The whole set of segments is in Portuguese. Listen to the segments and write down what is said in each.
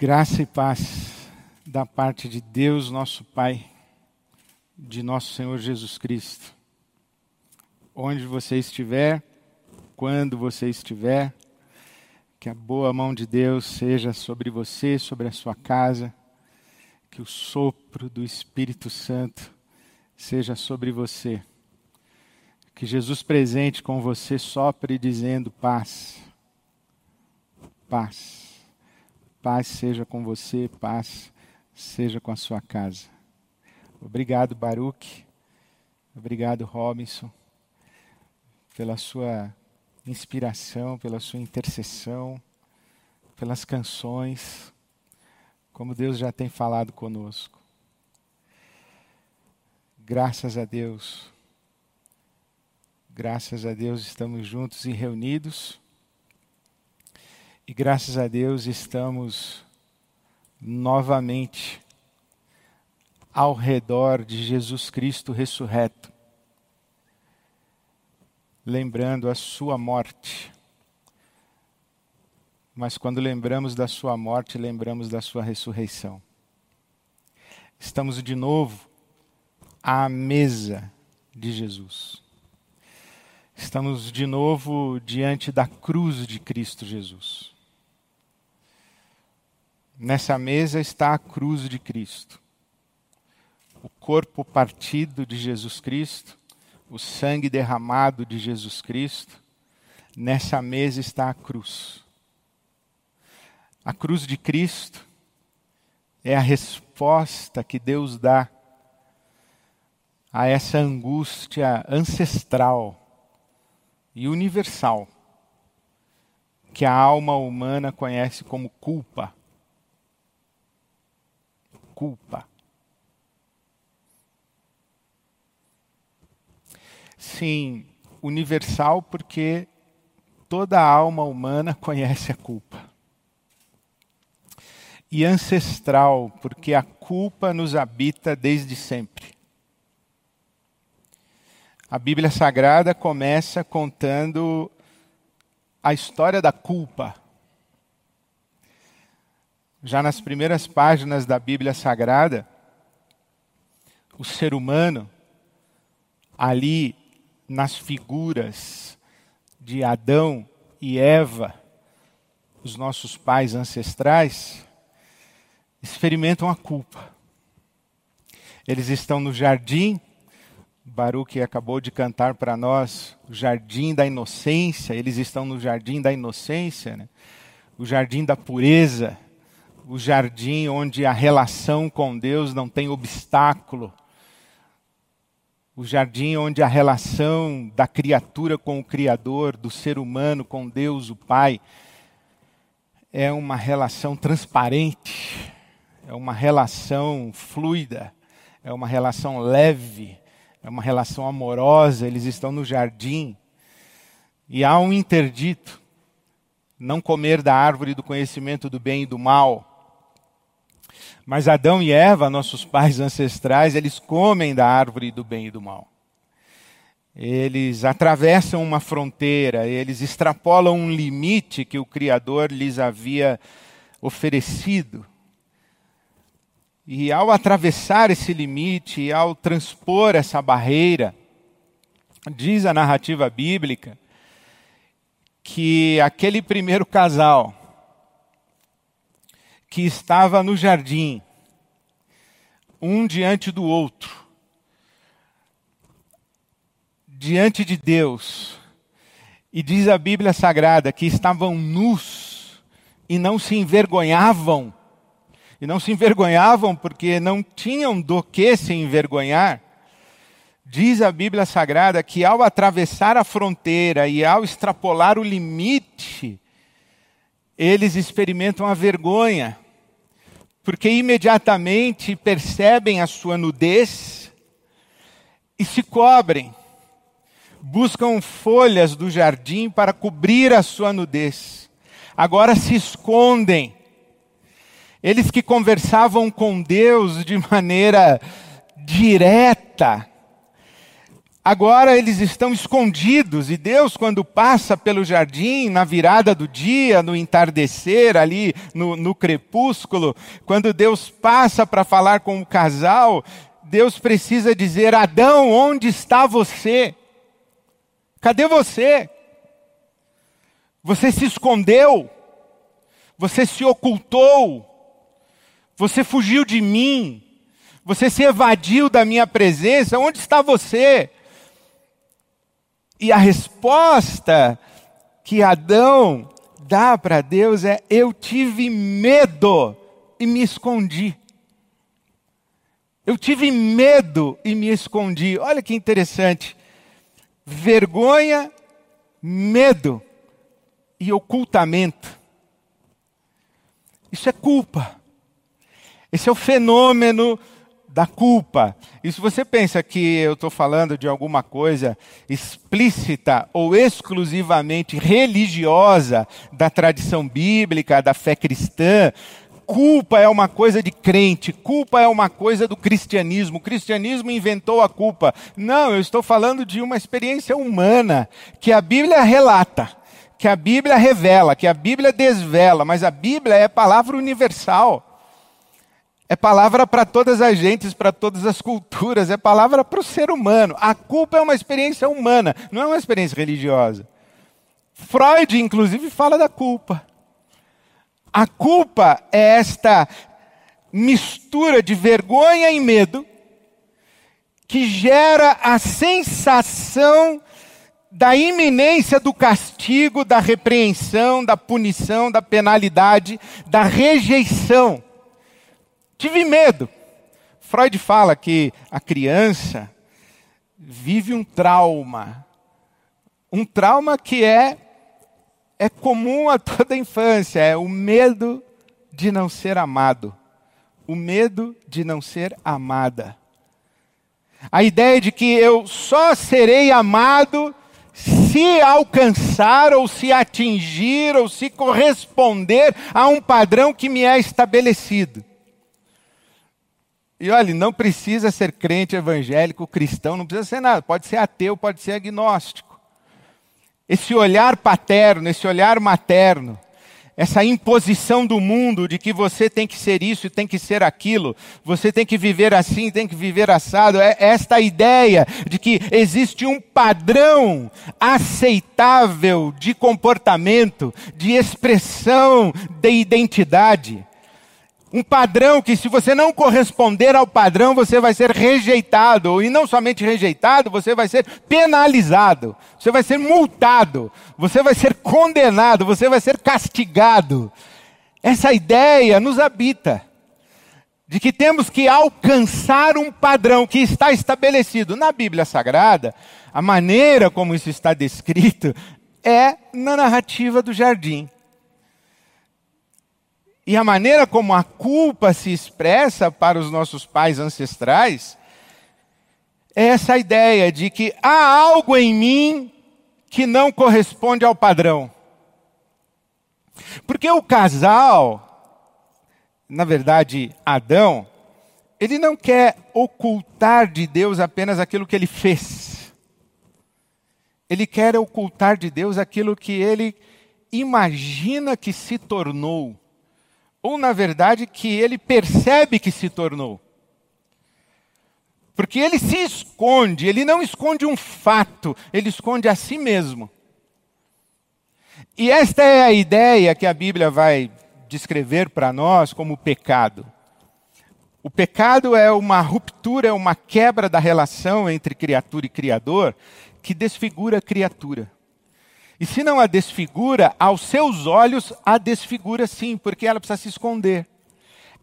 Graça e paz da parte de Deus, nosso Pai, de nosso Senhor Jesus Cristo. Onde você estiver, quando você estiver, que a boa mão de Deus seja sobre você, sobre a sua casa, que o sopro do Espírito Santo seja sobre você. Que Jesus presente com você sopre dizendo paz. Paz. Paz seja com você, paz seja com a sua casa. Obrigado, Baruch. Obrigado, Robinson, pela sua inspiração, pela sua intercessão, pelas canções, como Deus já tem falado conosco. Graças a Deus. Graças a Deus estamos juntos e reunidos e graças a Deus estamos novamente ao redor de Jesus Cristo ressurreto, lembrando a sua morte. Mas quando lembramos da sua morte, lembramos da sua ressurreição. Estamos de novo à mesa de Jesus. Estamos de novo diante da cruz de Cristo Jesus. Nessa mesa está a cruz de Cristo, o corpo partido de Jesus Cristo, o sangue derramado de Jesus Cristo. Nessa mesa está a cruz. A cruz de Cristo é a resposta que Deus dá a essa angústia ancestral e universal que a alma humana conhece como culpa culpa. Sim, universal porque toda alma humana conhece a culpa. E ancestral, porque a culpa nos habita desde sempre. A Bíblia Sagrada começa contando a história da culpa já nas primeiras páginas da Bíblia Sagrada, o ser humano, ali nas figuras de Adão e Eva, os nossos pais ancestrais, experimentam a culpa. Eles estão no jardim, Baruch acabou de cantar para nós o jardim da inocência, eles estão no jardim da inocência, né? o jardim da pureza o jardim onde a relação com Deus não tem obstáculo, o jardim onde a relação da criatura com o Criador, do ser humano com Deus, o Pai, é uma relação transparente, é uma relação fluida, é uma relação leve, é uma relação amorosa. Eles estão no jardim e há um interdito: não comer da árvore do conhecimento do bem e do mal. Mas Adão e Eva, nossos pais ancestrais, eles comem da árvore do bem e do mal. Eles atravessam uma fronteira, eles extrapolam um limite que o Criador lhes havia oferecido. E ao atravessar esse limite, ao transpor essa barreira, diz a narrativa bíblica que aquele primeiro casal que estava no jardim, um diante do outro, diante de Deus, e diz a Bíblia Sagrada que estavam nus e não se envergonhavam, e não se envergonhavam porque não tinham do que se envergonhar. Diz a Bíblia Sagrada que ao atravessar a fronteira e ao extrapolar o limite, eles experimentam a vergonha, porque imediatamente percebem a sua nudez e se cobrem, buscam folhas do jardim para cobrir a sua nudez, agora se escondem. Eles que conversavam com Deus de maneira direta, Agora eles estão escondidos e Deus, quando passa pelo jardim, na virada do dia, no entardecer, ali no, no crepúsculo, quando Deus passa para falar com o casal, Deus precisa dizer: Adão, onde está você? Cadê você? Você se escondeu, você se ocultou, você fugiu de mim, você se evadiu da minha presença, onde está você? E a resposta que Adão dá para Deus é: Eu tive medo e me escondi. Eu tive medo e me escondi. Olha que interessante. Vergonha, medo e ocultamento. Isso é culpa. Esse é o fenômeno da culpa. E se você pensa que eu estou falando de alguma coisa explícita ou exclusivamente religiosa da tradição bíblica, da fé cristã, culpa é uma coisa de crente, culpa é uma coisa do cristianismo. O cristianismo inventou a culpa. Não, eu estou falando de uma experiência humana que a Bíblia relata, que a Bíblia revela, que a Bíblia desvela, mas a Bíblia é palavra universal. É palavra para todas as gentes, para todas as culturas, é palavra para o ser humano. A culpa é uma experiência humana, não é uma experiência religiosa. Freud, inclusive, fala da culpa. A culpa é esta mistura de vergonha e medo que gera a sensação da iminência do castigo, da repreensão, da punição, da penalidade, da rejeição. Tive medo. Freud fala que a criança vive um trauma. Um trauma que é é comum a toda a infância, é o medo de não ser amado. O medo de não ser amada. A ideia de que eu só serei amado se alcançar ou se atingir ou se corresponder a um padrão que me é estabelecido. E olha, não precisa ser crente evangélico, cristão, não precisa ser nada. Pode ser ateu, pode ser agnóstico. Esse olhar paterno, esse olhar materno, essa imposição do mundo de que você tem que ser isso e tem que ser aquilo, você tem que viver assim, tem que viver assado, é esta ideia de que existe um padrão aceitável de comportamento, de expressão de identidade. Um padrão que, se você não corresponder ao padrão, você vai ser rejeitado. E não somente rejeitado, você vai ser penalizado. Você vai ser multado. Você vai ser condenado. Você vai ser castigado. Essa ideia nos habita. De que temos que alcançar um padrão que está estabelecido na Bíblia Sagrada. A maneira como isso está descrito é na narrativa do jardim. E a maneira como a culpa se expressa para os nossos pais ancestrais é essa ideia de que há algo em mim que não corresponde ao padrão. Porque o casal, na verdade, Adão, ele não quer ocultar de Deus apenas aquilo que ele fez. Ele quer ocultar de Deus aquilo que ele imagina que se tornou ou na verdade que ele percebe que se tornou. Porque ele se esconde, ele não esconde um fato, ele esconde a si mesmo. E esta é a ideia que a Bíblia vai descrever para nós como pecado. O pecado é uma ruptura, é uma quebra da relação entre criatura e criador que desfigura a criatura. E se não a desfigura, aos seus olhos a desfigura sim, porque ela precisa se esconder.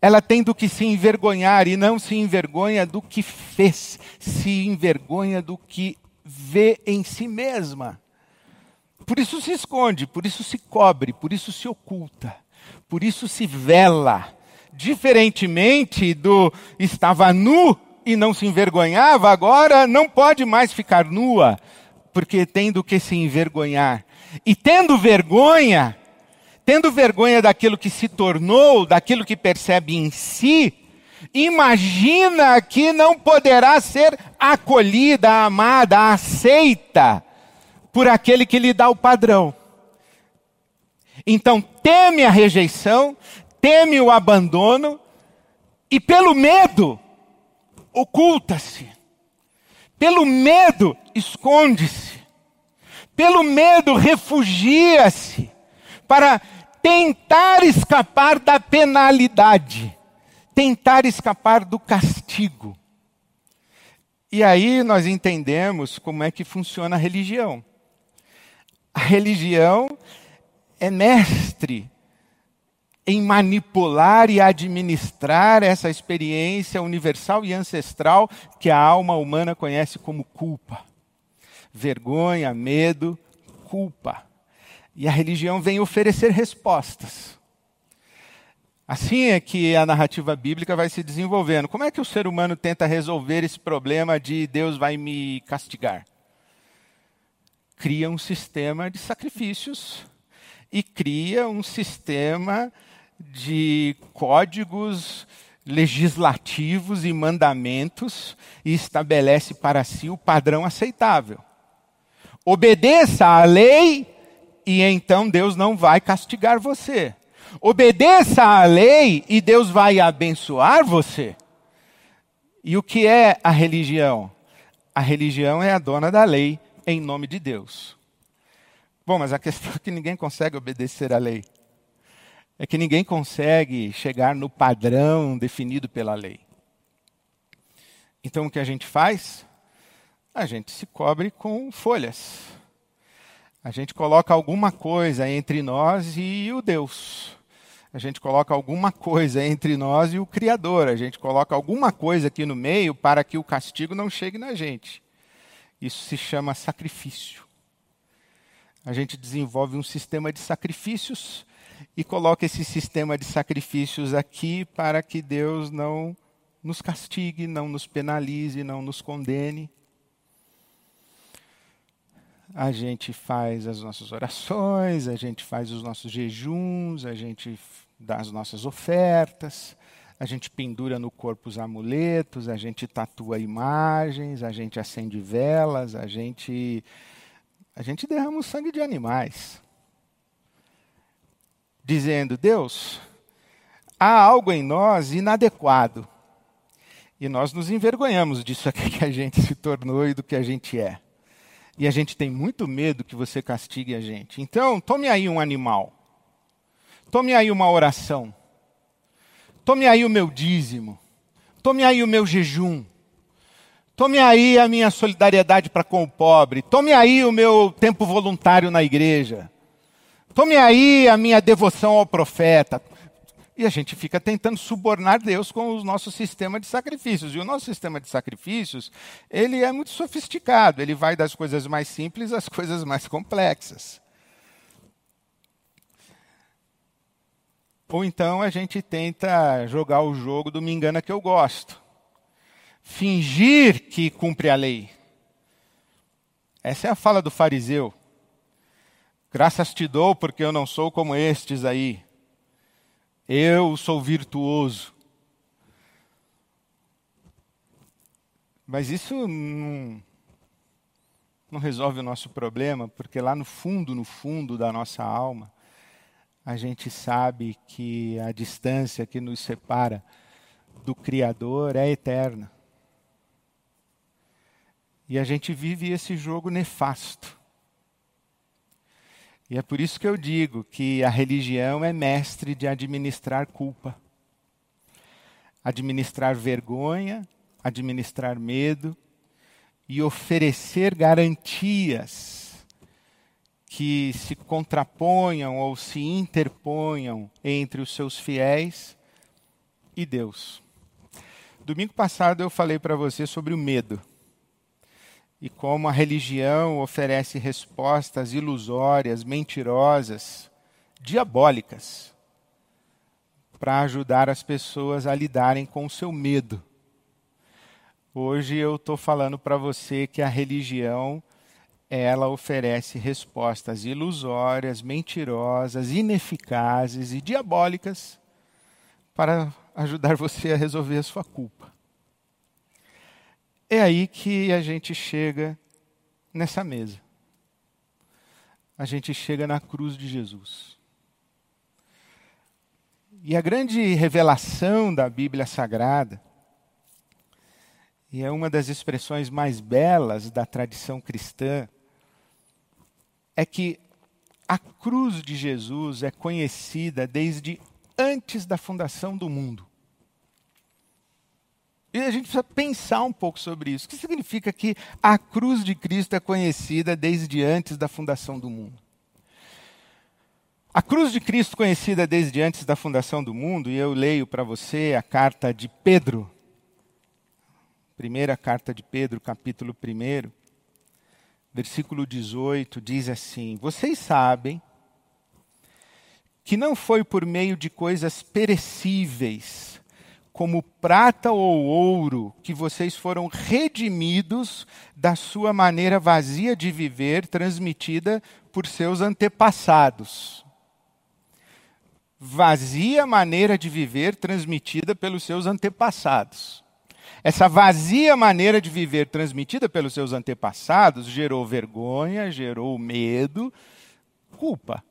Ela tem do que se envergonhar e não se envergonha do que fez, se envergonha do que vê em si mesma. Por isso se esconde, por isso se cobre, por isso se oculta, por isso se vela. Diferentemente do estava nu e não se envergonhava, agora não pode mais ficar nua, porque tem do que se envergonhar. E tendo vergonha, tendo vergonha daquilo que se tornou, daquilo que percebe em si, imagina que não poderá ser acolhida, amada, aceita por aquele que lhe dá o padrão. Então teme a rejeição, teme o abandono e pelo medo oculta-se. Pelo medo esconde-se. Pelo medo refugia-se para tentar escapar da penalidade, tentar escapar do castigo. E aí nós entendemos como é que funciona a religião. A religião é mestre em manipular e administrar essa experiência universal e ancestral que a alma humana conhece como culpa. Vergonha, medo, culpa. E a religião vem oferecer respostas. Assim é que a narrativa bíblica vai se desenvolvendo. Como é que o ser humano tenta resolver esse problema de Deus vai me castigar? Cria um sistema de sacrifícios e cria um sistema de códigos legislativos e mandamentos e estabelece para si o padrão aceitável. Obedeça à lei e então Deus não vai castigar você. Obedeça à lei e Deus vai abençoar você. E o que é a religião? A religião é a dona da lei em nome de Deus. Bom, mas a questão é que ninguém consegue obedecer à lei. É que ninguém consegue chegar no padrão definido pela lei. Então o que a gente faz? A gente se cobre com folhas. A gente coloca alguma coisa entre nós e o Deus. A gente coloca alguma coisa entre nós e o Criador. A gente coloca alguma coisa aqui no meio para que o castigo não chegue na gente. Isso se chama sacrifício. A gente desenvolve um sistema de sacrifícios e coloca esse sistema de sacrifícios aqui para que Deus não nos castigue, não nos penalize, não nos condene a gente faz as nossas orações, a gente faz os nossos jejuns, a gente dá as nossas ofertas, a gente pendura no corpo os amuletos, a gente tatua imagens, a gente acende velas, a gente a gente derrama o sangue de animais. Dizendo, Deus, há algo em nós inadequado. E nós nos envergonhamos disso aqui que a gente se tornou e do que a gente é e a gente tem muito medo que você castigue a gente. Então, tome aí um animal. Tome aí uma oração. Tome aí o meu dízimo. Tome aí o meu jejum. Tome aí a minha solidariedade para com o pobre. Tome aí o meu tempo voluntário na igreja. Tome aí a minha devoção ao profeta. E a gente fica tentando subornar Deus com o nosso sistema de sacrifícios. E o nosso sistema de sacrifícios, ele é muito sofisticado. Ele vai das coisas mais simples às coisas mais complexas. Ou então a gente tenta jogar o jogo do me engana que eu gosto. Fingir que cumpre a lei. Essa é a fala do fariseu. Graças te dou porque eu não sou como estes aí. Eu sou virtuoso. Mas isso não, não resolve o nosso problema, porque lá no fundo, no fundo da nossa alma, a gente sabe que a distância que nos separa do Criador é eterna. E a gente vive esse jogo nefasto. E é por isso que eu digo que a religião é mestre de administrar culpa, administrar vergonha, administrar medo e oferecer garantias que se contraponham ou se interponham entre os seus fiéis e Deus. Domingo passado eu falei para você sobre o medo e como a religião oferece respostas ilusórias, mentirosas, diabólicas, para ajudar as pessoas a lidarem com o seu medo. Hoje eu estou falando para você que a religião ela oferece respostas ilusórias, mentirosas, ineficazes e diabólicas para ajudar você a resolver a sua culpa. É aí que a gente chega nessa mesa. A gente chega na cruz de Jesus. E a grande revelação da Bíblia Sagrada, e é uma das expressões mais belas da tradição cristã, é que a cruz de Jesus é conhecida desde antes da fundação do mundo. E a gente precisa pensar um pouco sobre isso. O que significa que a cruz de Cristo é conhecida desde antes da fundação do mundo? A cruz de Cristo conhecida desde antes da fundação do mundo, e eu leio para você a carta de Pedro, primeira carta de Pedro, capítulo 1, versículo 18, diz assim: Vocês sabem que não foi por meio de coisas perecíveis, como prata ou ouro, que vocês foram redimidos da sua maneira vazia de viver, transmitida por seus antepassados. Vazia maneira de viver transmitida pelos seus antepassados. Essa vazia maneira de viver transmitida pelos seus antepassados gerou vergonha, gerou medo, culpa.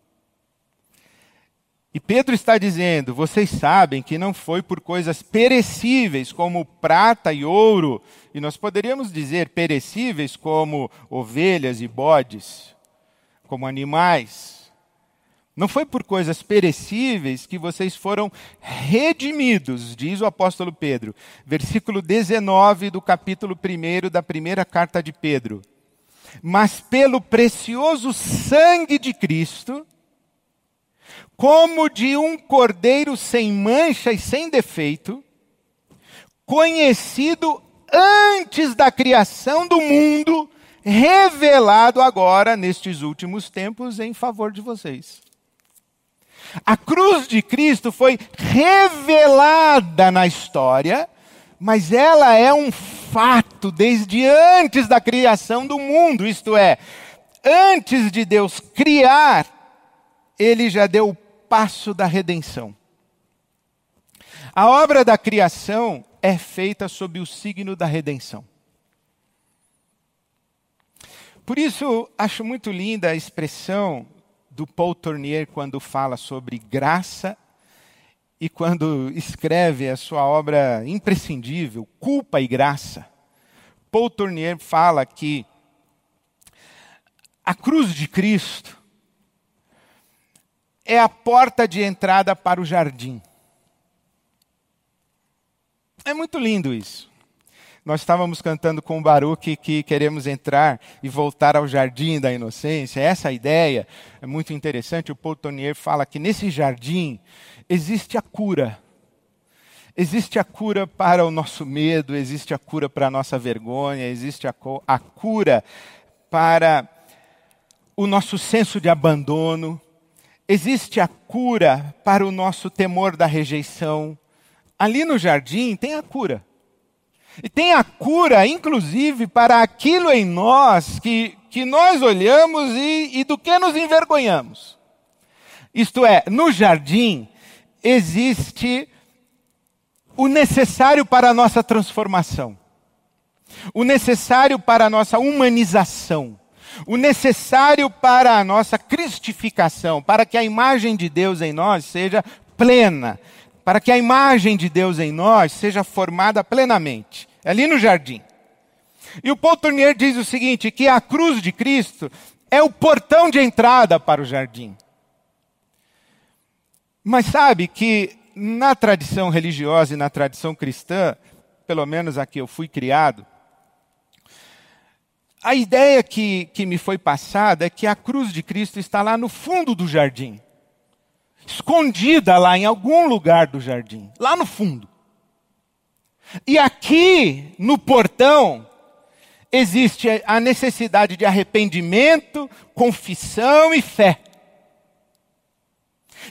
E Pedro está dizendo: vocês sabem que não foi por coisas perecíveis como prata e ouro, e nós poderíamos dizer perecíveis como ovelhas e bodes, como animais. Não foi por coisas perecíveis que vocês foram redimidos, diz o apóstolo Pedro, versículo 19 do capítulo 1 da primeira carta de Pedro. Mas pelo precioso sangue de Cristo, como de um cordeiro sem mancha e sem defeito, conhecido antes da criação do mundo, revelado agora nestes últimos tempos em favor de vocês. A cruz de Cristo foi revelada na história, mas ela é um fato desde antes da criação do mundo, isto é, antes de Deus criar, ele já deu o passo da redenção. A obra da criação é feita sob o signo da redenção. Por isso, acho muito linda a expressão do Paul Tournier quando fala sobre graça e quando escreve a sua obra imprescindível, Culpa e Graça. Paul Tournier fala que a cruz de Cristo é a porta de entrada para o jardim. É muito lindo isso. Nós estávamos cantando com o Baruch que queremos entrar e voltar ao jardim da inocência. Essa ideia é muito interessante. O Paul Tonier fala que nesse jardim existe a cura. Existe a cura para o nosso medo, existe a cura para a nossa vergonha, existe a, a cura para o nosso senso de abandono, existe a cura para o nosso temor da rejeição. Ali no jardim tem a cura. E tem a cura, inclusive, para aquilo em nós que, que nós olhamos e, e do que nos envergonhamos. Isto é, no jardim existe o necessário para a nossa transformação, o necessário para a nossa humanização o necessário para a nossa cristificação, para que a imagem de Deus em nós seja plena, para que a imagem de Deus em nós seja formada plenamente. Ali no jardim. E o Paul Tournier diz o seguinte: que a cruz de Cristo é o portão de entrada para o jardim. Mas sabe que na tradição religiosa e na tradição cristã, pelo menos a que eu fui criado, a ideia que, que me foi passada é que a cruz de Cristo está lá no fundo do jardim, escondida lá em algum lugar do jardim, lá no fundo. E aqui, no portão, existe a necessidade de arrependimento, confissão e fé.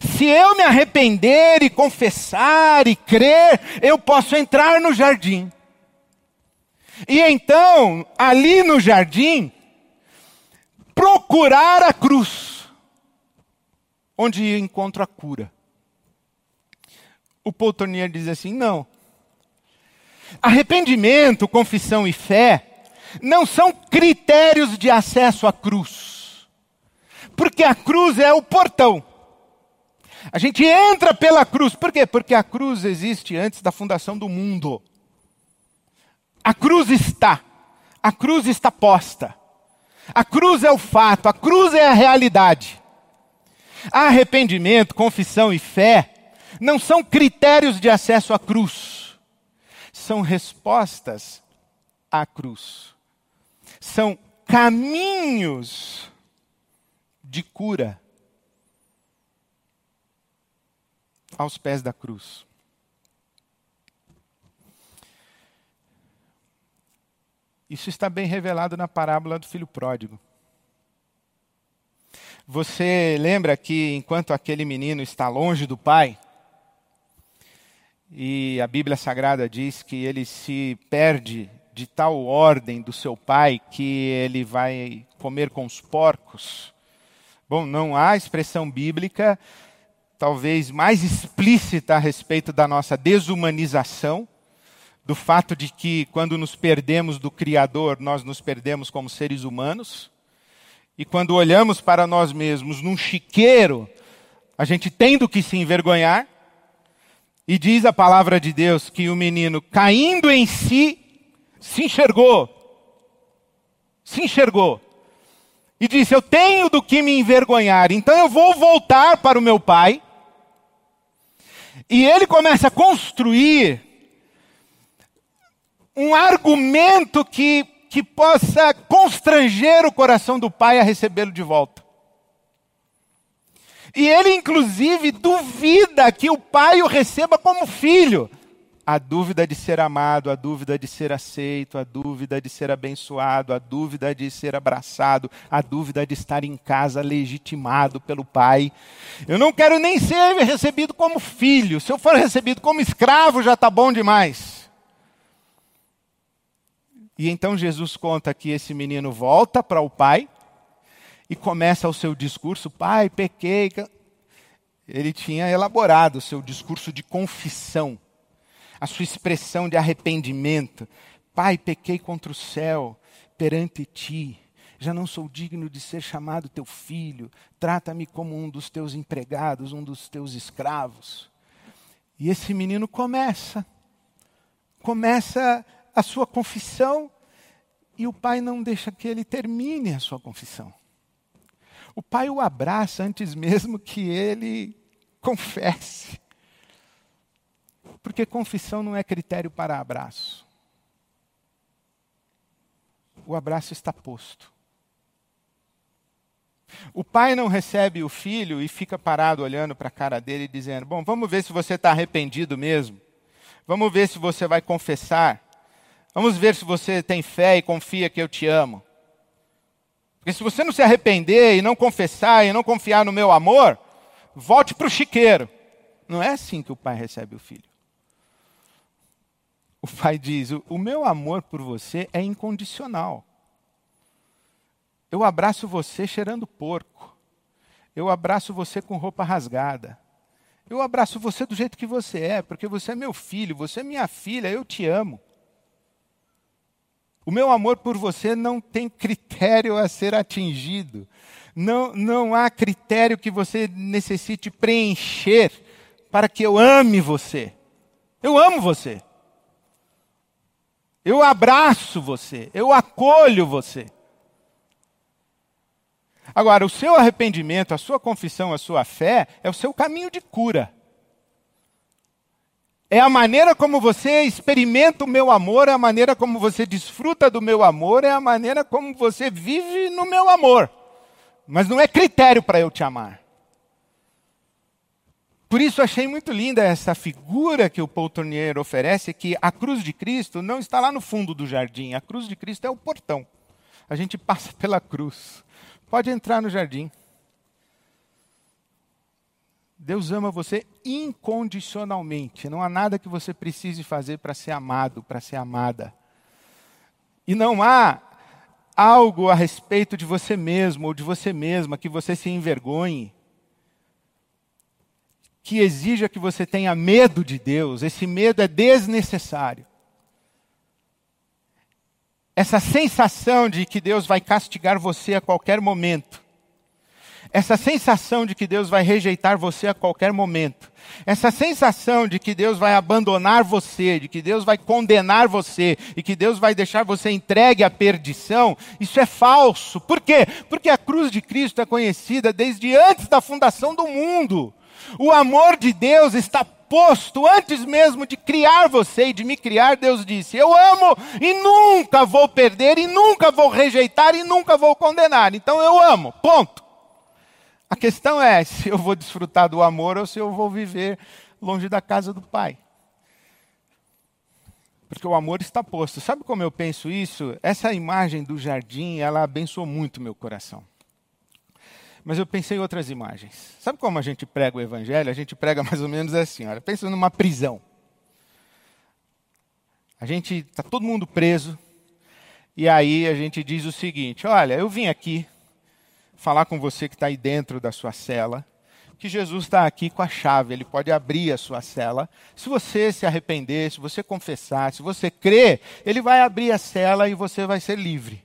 Se eu me arrepender e confessar e crer, eu posso entrar no jardim. E então, ali no jardim, procurar a cruz, onde encontro a cura. O Paul Tournier diz assim: não. Arrependimento, confissão e fé não são critérios de acesso à cruz. Porque a cruz é o portão. A gente entra pela cruz. Por quê? Porque a cruz existe antes da fundação do mundo. A cruz está. A cruz está posta. A cruz é o fato, a cruz é a realidade. Arrependimento, confissão e fé não são critérios de acesso à cruz, são respostas à cruz. São caminhos de cura aos pés da cruz. Isso está bem revelado na parábola do filho pródigo. Você lembra que enquanto aquele menino está longe do pai, e a Bíblia Sagrada diz que ele se perde de tal ordem do seu pai que ele vai comer com os porcos. Bom, não há expressão bíblica talvez mais explícita a respeito da nossa desumanização, do fato de que quando nos perdemos do Criador, nós nos perdemos como seres humanos. E quando olhamos para nós mesmos num chiqueiro, a gente tem do que se envergonhar. E diz a palavra de Deus que o menino, caindo em si, se enxergou. Se enxergou. E disse: Eu tenho do que me envergonhar, então eu vou voltar para o meu pai. E ele começa a construir um argumento que, que possa constranger o coração do pai a recebê-lo de volta. E ele, inclusive, duvida que o pai o receba como filho. A dúvida de ser amado, a dúvida de ser aceito, a dúvida de ser abençoado, a dúvida de ser abraçado, a dúvida de estar em casa legitimado pelo pai. Eu não quero nem ser recebido como filho. Se eu for recebido como escravo, já está bom demais. E então Jesus conta que esse menino volta para o pai e começa o seu discurso: Pai, pequei. Ele tinha elaborado o seu discurso de confissão, a sua expressão de arrependimento. Pai, pequei contra o céu, perante ti. Já não sou digno de ser chamado teu filho. Trata-me como um dos teus empregados, um dos teus escravos. E esse menino começa, começa a sua confissão e o pai não deixa que ele termine a sua confissão. O pai o abraça antes mesmo que ele confesse. Porque confissão não é critério para abraço. O abraço está posto. O pai não recebe o filho e fica parado olhando para a cara dele dizendo: Bom, vamos ver se você está arrependido mesmo. Vamos ver se você vai confessar. Vamos ver se você tem fé e confia que eu te amo. Porque se você não se arrepender e não confessar e não confiar no meu amor, volte para o chiqueiro. Não é assim que o pai recebe o filho. O pai diz: O meu amor por você é incondicional. Eu abraço você cheirando porco. Eu abraço você com roupa rasgada. Eu abraço você do jeito que você é, porque você é meu filho, você é minha filha, eu te amo. O meu amor por você não tem critério a ser atingido. Não, não há critério que você necessite preencher para que eu ame você. Eu amo você. Eu abraço você. Eu acolho você. Agora, o seu arrependimento, a sua confissão, a sua fé é o seu caminho de cura é a maneira como você experimenta o meu amor, é a maneira como você desfruta do meu amor, é a maneira como você vive no meu amor. Mas não é critério para eu te amar. Por isso achei muito linda essa figura que o Paul Tournier oferece, que a cruz de Cristo não está lá no fundo do jardim, a cruz de Cristo é o portão. A gente passa pela cruz. Pode entrar no jardim. Deus ama você incondicionalmente. Não há nada que você precise fazer para ser amado, para ser amada. E não há algo a respeito de você mesmo ou de você mesma que você se envergonhe. que exija que você tenha medo de Deus, esse medo é desnecessário. Essa sensação de que Deus vai castigar você a qualquer momento, essa sensação de que Deus vai rejeitar você a qualquer momento, essa sensação de que Deus vai abandonar você, de que Deus vai condenar você e que Deus vai deixar você entregue à perdição, isso é falso. Por quê? Porque a cruz de Cristo é conhecida desde antes da fundação do mundo. O amor de Deus está posto antes mesmo de criar você e de me criar. Deus disse: Eu amo e nunca vou perder, e nunca vou rejeitar, e nunca vou condenar. Então eu amo. Ponto. A questão é se eu vou desfrutar do amor ou se eu vou viver longe da casa do Pai. Porque o amor está posto. Sabe como eu penso isso? Essa imagem do jardim, ela abençoou muito meu coração. Mas eu pensei em outras imagens. Sabe como a gente prega o evangelho? A gente prega mais ou menos assim, olha, pensa numa prisão. A gente está todo mundo preso, e aí a gente diz o seguinte: olha, eu vim aqui falar com você que está aí dentro da sua cela, que Jesus está aqui com a chave, ele pode abrir a sua cela. Se você se arrepender, se você confessar, se você crer, ele vai abrir a cela e você vai ser livre.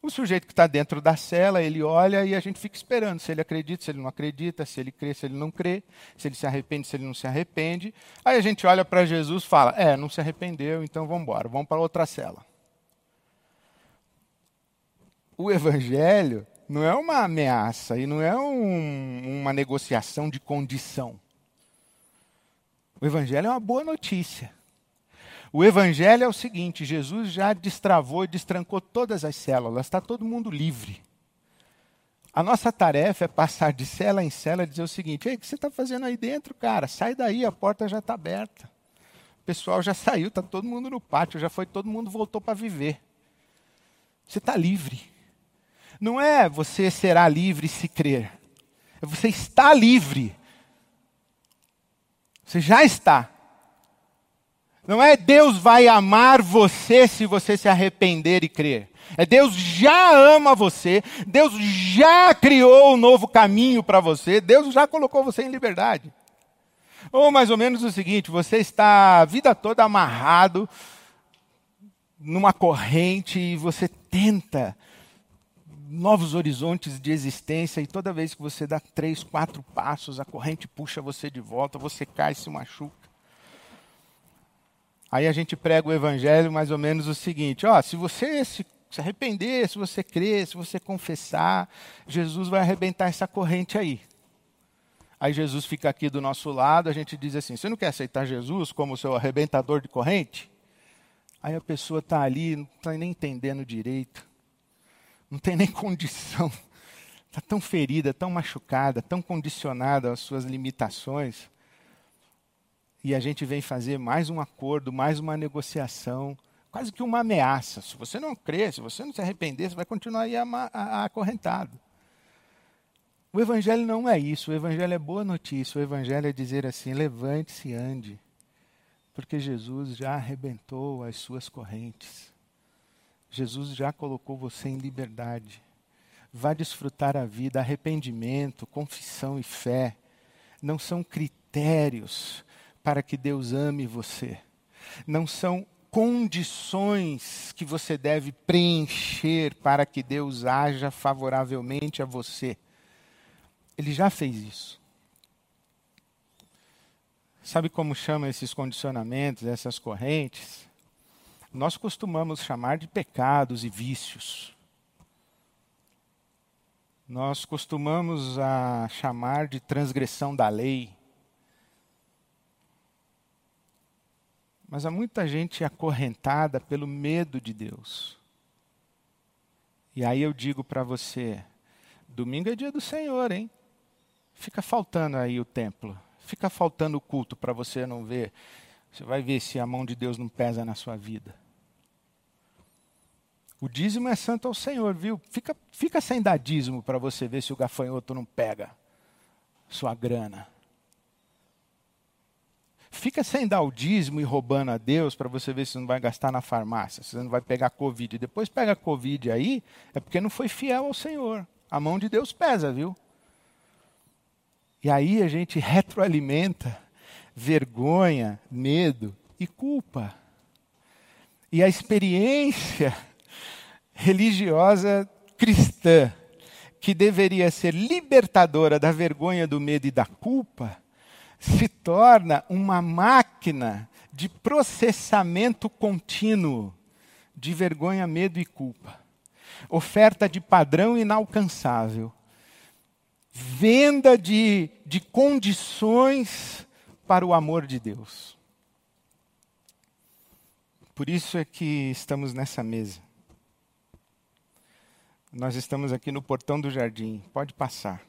O sujeito que está dentro da cela, ele olha e a gente fica esperando se ele acredita, se ele não acredita, se ele crê, se ele não crê, se ele se arrepende, se ele não se arrepende. Aí a gente olha para Jesus e fala: É, não se arrependeu, então vamos embora, vamos para outra cela. O Evangelho não é uma ameaça e não é um, uma negociação de condição. O Evangelho é uma boa notícia. O Evangelho é o seguinte: Jesus já destravou e destrancou todas as células, está todo mundo livre. A nossa tarefa é passar de cela em cela e dizer o seguinte: Ei, o que você está fazendo aí dentro, cara? Sai daí, a porta já está aberta. O pessoal já saiu, está todo mundo no pátio, já foi, todo mundo voltou para viver. Você está livre. Não é você será livre se crer. É você está livre. Você já está. Não é Deus vai amar você se você se arrepender e crer. É Deus já ama você, Deus já criou um novo caminho para você, Deus já colocou você em liberdade. Ou mais ou menos o seguinte: você está a vida toda amarrado numa corrente e você tenta novos horizontes de existência, e toda vez que você dá três, quatro passos, a corrente puxa você de volta, você cai, se machuca. Aí a gente prega o evangelho mais ou menos o seguinte: ó, se você se, se arrepender, se você crer, se você confessar, Jesus vai arrebentar essa corrente aí. Aí Jesus fica aqui do nosso lado, a gente diz assim: você não quer aceitar Jesus como seu arrebentador de corrente? Aí a pessoa está ali, não está nem entendendo direito não tem nem condição. Está tão ferida, tão machucada, tão condicionada às suas limitações. E a gente vem fazer mais um acordo, mais uma negociação, quase que uma ameaça. Se você não crer, se você não se arrepender, você vai continuar aí acorrentado. O Evangelho não é isso. O Evangelho é boa notícia. O Evangelho é dizer assim: levante-se e ande, porque Jesus já arrebentou as suas correntes. Jesus já colocou você em liberdade. Vá desfrutar a vida. Arrependimento, confissão e fé não são critérios para que Deus ame você. Não são condições que você deve preencher para que Deus haja favoravelmente a você. Ele já fez isso. Sabe como chama esses condicionamentos, essas correntes? Nós costumamos chamar de pecados e vícios. Nós costumamos a chamar de transgressão da lei. Mas há muita gente acorrentada pelo medo de Deus. E aí eu digo para você: domingo é dia do Senhor, hein? Fica faltando aí o templo, fica faltando o culto para você não ver você vai ver se a mão de Deus não pesa na sua vida. O dízimo é santo ao Senhor, viu? Fica, fica sem dar dízimo para você ver se o gafanhoto não pega sua grana. Fica sem dar o dízimo e roubando a Deus para você ver se não vai gastar na farmácia, se não vai pegar Covid. Depois pega Covid aí, é porque não foi fiel ao Senhor. A mão de Deus pesa, viu? E aí a gente retroalimenta vergonha, medo e culpa. E a experiência religiosa cristã, que deveria ser libertadora da vergonha, do medo e da culpa, se torna uma máquina de processamento contínuo de vergonha, medo e culpa. Oferta de padrão inalcançável. Venda de, de condições para o amor de Deus. Por isso é que estamos nessa mesa. Nós estamos aqui no portão do jardim. Pode passar.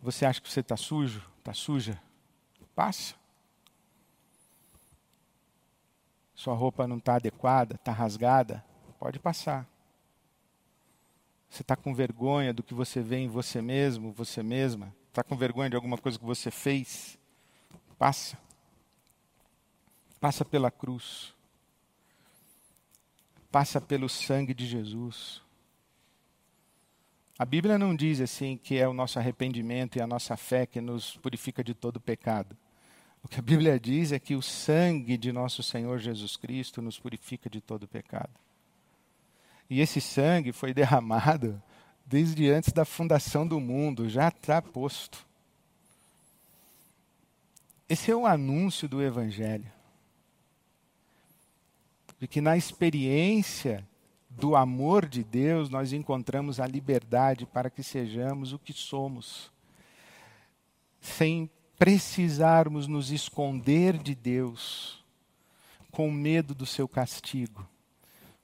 Você acha que você está sujo? Está suja? Passa. Sua roupa não está adequada, está rasgada? Pode passar. Você está com vergonha do que você vê em você mesmo, você mesma? Está com vergonha de alguma coisa que você fez? Passa. Passa pela cruz. Passa pelo sangue de Jesus. A Bíblia não diz assim que é o nosso arrependimento e a nossa fé que nos purifica de todo pecado. O que a Bíblia diz é que o sangue de nosso Senhor Jesus Cristo nos purifica de todo pecado. E esse sangue foi derramado desde antes da fundação do mundo, já está posto. Esse é o anúncio do Evangelho de que na experiência do amor de Deus nós encontramos a liberdade para que sejamos o que somos, sem precisarmos nos esconder de Deus, com medo do seu castigo,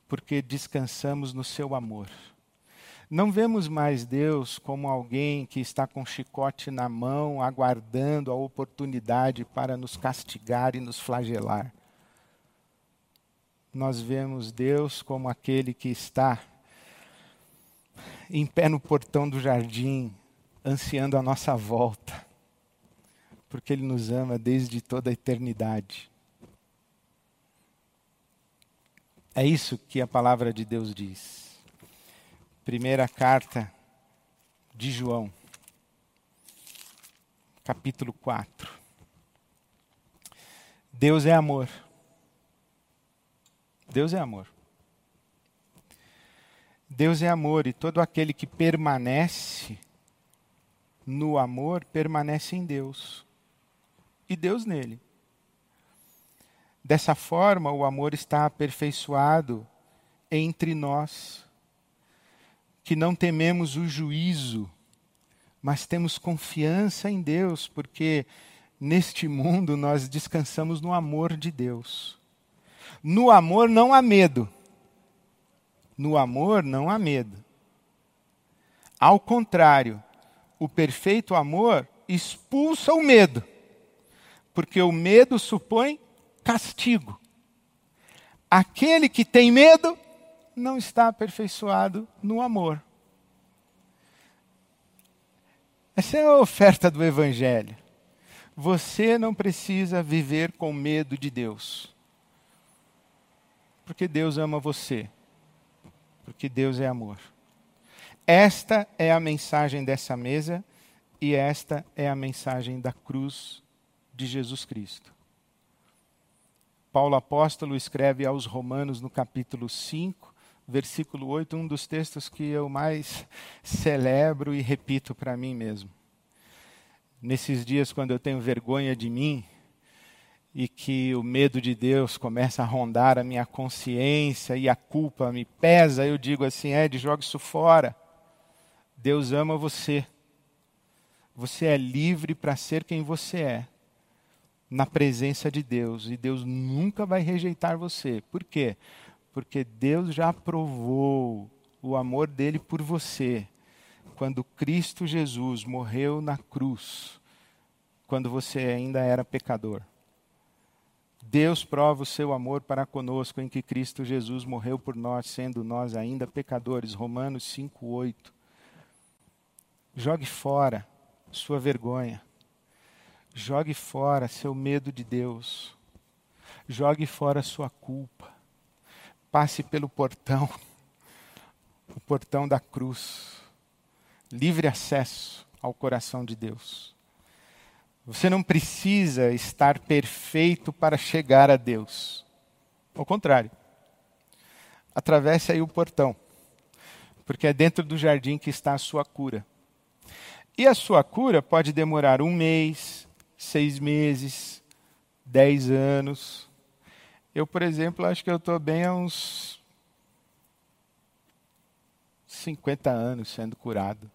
porque descansamos no seu amor. Não vemos mais Deus como alguém que está com chicote na mão, aguardando a oportunidade para nos castigar e nos flagelar nós vemos Deus como aquele que está em pé no portão do jardim, ansiando a nossa volta, porque Ele nos ama desde toda a eternidade. É isso que a palavra de Deus diz. Primeira carta de João, capítulo 4. Deus é amor. Deus é amor. Deus é amor e todo aquele que permanece no amor permanece em Deus e Deus nele. Dessa forma, o amor está aperfeiçoado entre nós, que não tememos o juízo, mas temos confiança em Deus, porque neste mundo nós descansamos no amor de Deus. No amor não há medo. No amor não há medo. Ao contrário, o perfeito amor expulsa o medo, porque o medo supõe castigo. Aquele que tem medo não está aperfeiçoado no amor. Essa é a oferta do Evangelho. Você não precisa viver com medo de Deus. Porque Deus ama você. Porque Deus é amor. Esta é a mensagem dessa mesa e esta é a mensagem da cruz de Jesus Cristo. Paulo apóstolo escreve aos Romanos no capítulo 5, versículo 8, um dos textos que eu mais celebro e repito para mim mesmo. Nesses dias, quando eu tenho vergonha de mim, e que o medo de Deus começa a rondar a minha consciência e a culpa me pesa, eu digo assim: Ed, joga isso fora. Deus ama você. Você é livre para ser quem você é, na presença de Deus, e Deus nunca vai rejeitar você. Por quê? Porque Deus já provou o amor dele por você, quando Cristo Jesus morreu na cruz, quando você ainda era pecador. Deus prova o seu amor para conosco em que Cristo Jesus morreu por nós, sendo nós ainda pecadores. Romanos 5:8. Jogue fora sua vergonha. Jogue fora seu medo de Deus. Jogue fora sua culpa. Passe pelo portão, o portão da cruz. Livre acesso ao coração de Deus. Você não precisa estar perfeito para chegar a Deus. Ao contrário. Atravesse aí o portão, porque é dentro do jardim que está a sua cura. E a sua cura pode demorar um mês, seis meses, dez anos. Eu, por exemplo, acho que eu estou bem há uns 50 anos sendo curado.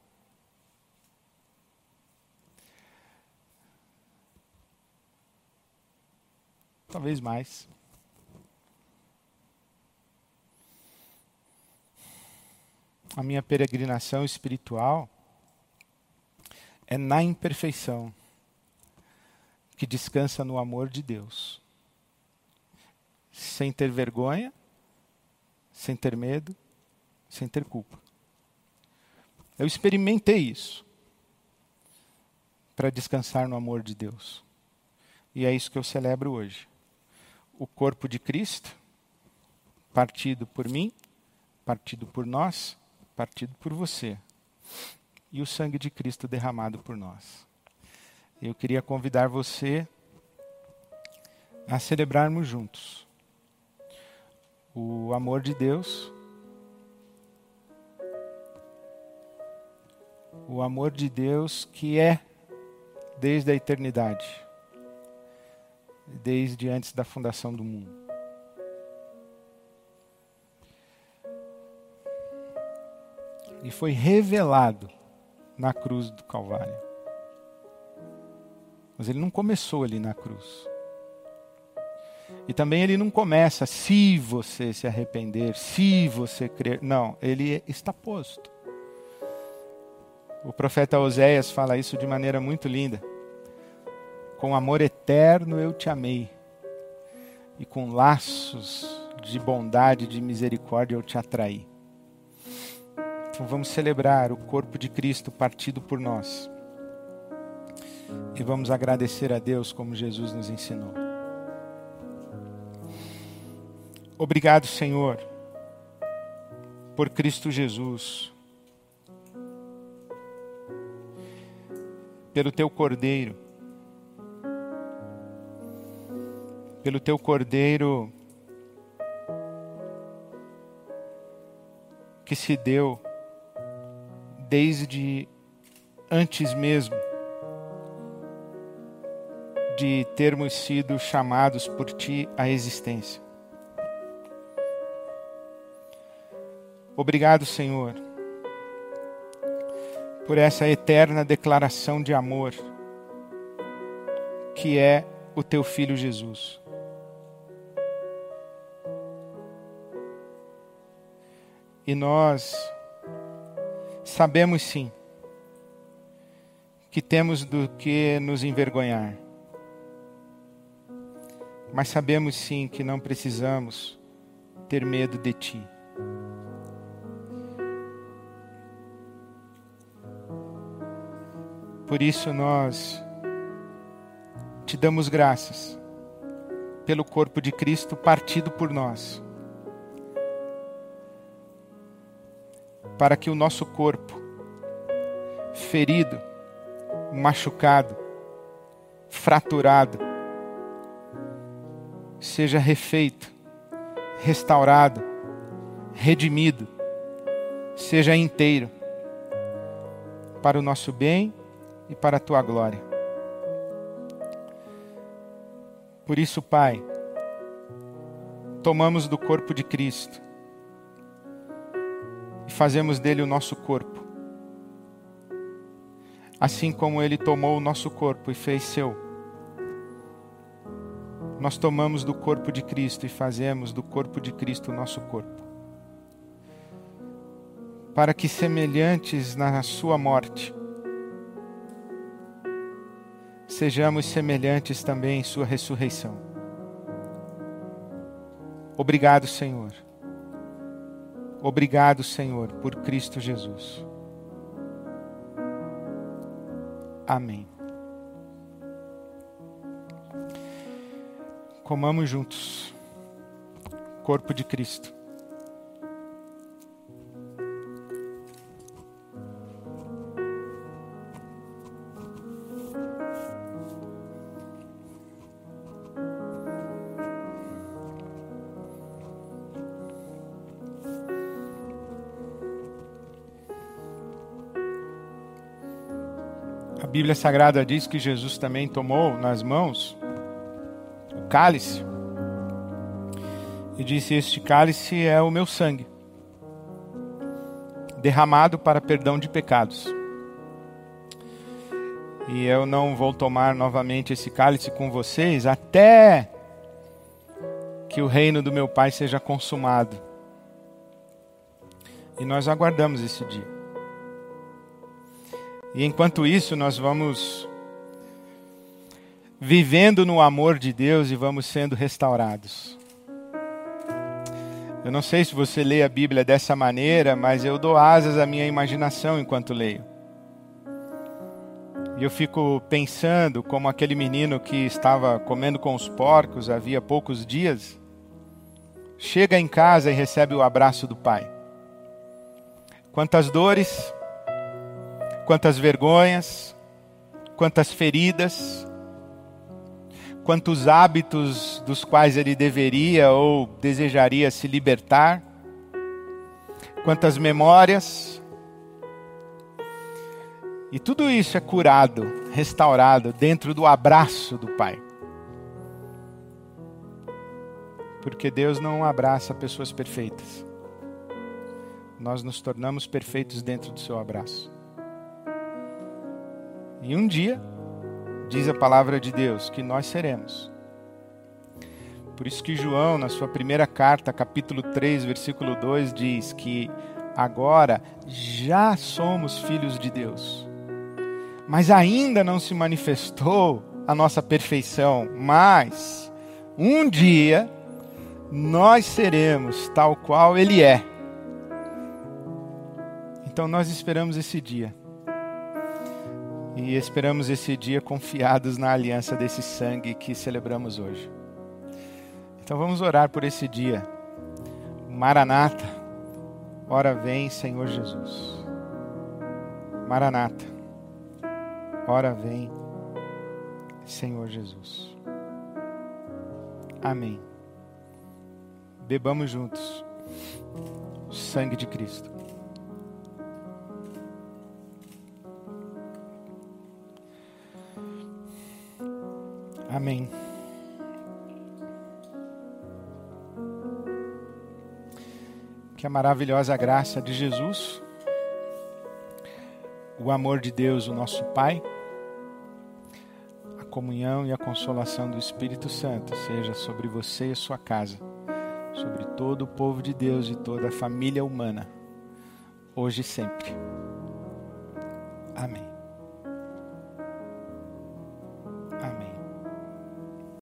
Talvez mais. A minha peregrinação espiritual é na imperfeição que descansa no amor de Deus. Sem ter vergonha, sem ter medo, sem ter culpa. Eu experimentei isso para descansar no amor de Deus. E é isso que eu celebro hoje. O corpo de Cristo, partido por mim, partido por nós, partido por você. E o sangue de Cristo derramado por nós. Eu queria convidar você a celebrarmos juntos o amor de Deus, o amor de Deus que é desde a eternidade, desde antes da fundação do mundo. E foi revelado na cruz do Calvário. Mas ele não começou ali na cruz. E também ele não começa se você se arrepender, se você crer. Não, ele está posto. O profeta Oséias fala isso de maneira muito linda. Com amor eterno eu te amei, e com laços de bondade de misericórdia eu te atraí. Então vamos celebrar o corpo de Cristo partido por nós. E vamos agradecer a Deus como Jesus nos ensinou. Obrigado, Senhor, por Cristo Jesus, pelo teu Cordeiro, pelo teu Cordeiro que se deu desde antes mesmo de termos sido chamados por Ti à existência. Obrigado, Senhor, por essa eterna declaração de amor que é o Teu Filho Jesus. E nós sabemos sim que temos do que nos envergonhar mas sabemos sim que não precisamos ter medo de Ti. Por isso nós te damos graças pelo corpo de Cristo partido por nós, para que o nosso corpo, ferido, machucado, fraturado, seja refeito, restaurado, redimido, seja inteiro, para o nosso bem e para a tua glória. Por isso, Pai, tomamos do corpo de Cristo e fazemos dele o nosso corpo. Assim como ele tomou o nosso corpo e fez seu nós tomamos do corpo de Cristo e fazemos do corpo de Cristo o nosso corpo. Para que, semelhantes na Sua morte, sejamos semelhantes também em Sua ressurreição. Obrigado, Senhor. Obrigado, Senhor, por Cristo Jesus. Amém. Comamos juntos. Corpo de Cristo. Bíblia Sagrada diz que Jesus também tomou nas mãos o cálice e disse: Este cálice é o meu sangue, derramado para perdão de pecados. E eu não vou tomar novamente esse cálice com vocês até que o reino do meu Pai seja consumado. E nós aguardamos esse dia. E enquanto isso, nós vamos vivendo no amor de Deus e vamos sendo restaurados. Eu não sei se você lê a Bíblia dessa maneira, mas eu dou asas à minha imaginação enquanto leio. E eu fico pensando como aquele menino que estava comendo com os porcos havia poucos dias, chega em casa e recebe o abraço do pai. Quantas dores, quantas vergonhas, quantas feridas, quantos hábitos dos quais ele deveria ou desejaria se libertar, quantas memórias. E tudo isso é curado, restaurado dentro do abraço do Pai. Porque Deus não abraça pessoas perfeitas. Nós nos tornamos perfeitos dentro do seu abraço. E um dia, diz a palavra de Deus, que nós seremos. Por isso que João, na sua primeira carta, capítulo 3, versículo 2, diz que agora já somos filhos de Deus. Mas ainda não se manifestou a nossa perfeição, mas um dia nós seremos tal qual ele é. Então nós esperamos esse dia. E esperamos esse dia confiados na aliança desse sangue que celebramos hoje. Então vamos orar por esse dia. Maranata, ora vem, Senhor Jesus. Maranata, ora vem, Senhor Jesus. Amém. Bebamos juntos o sangue de Cristo. Amém. Que a maravilhosa graça de Jesus, o amor de Deus, o nosso Pai, a comunhão e a consolação do Espírito Santo seja sobre você e sua casa, sobre todo o povo de Deus e toda a família humana, hoje e sempre. Amém.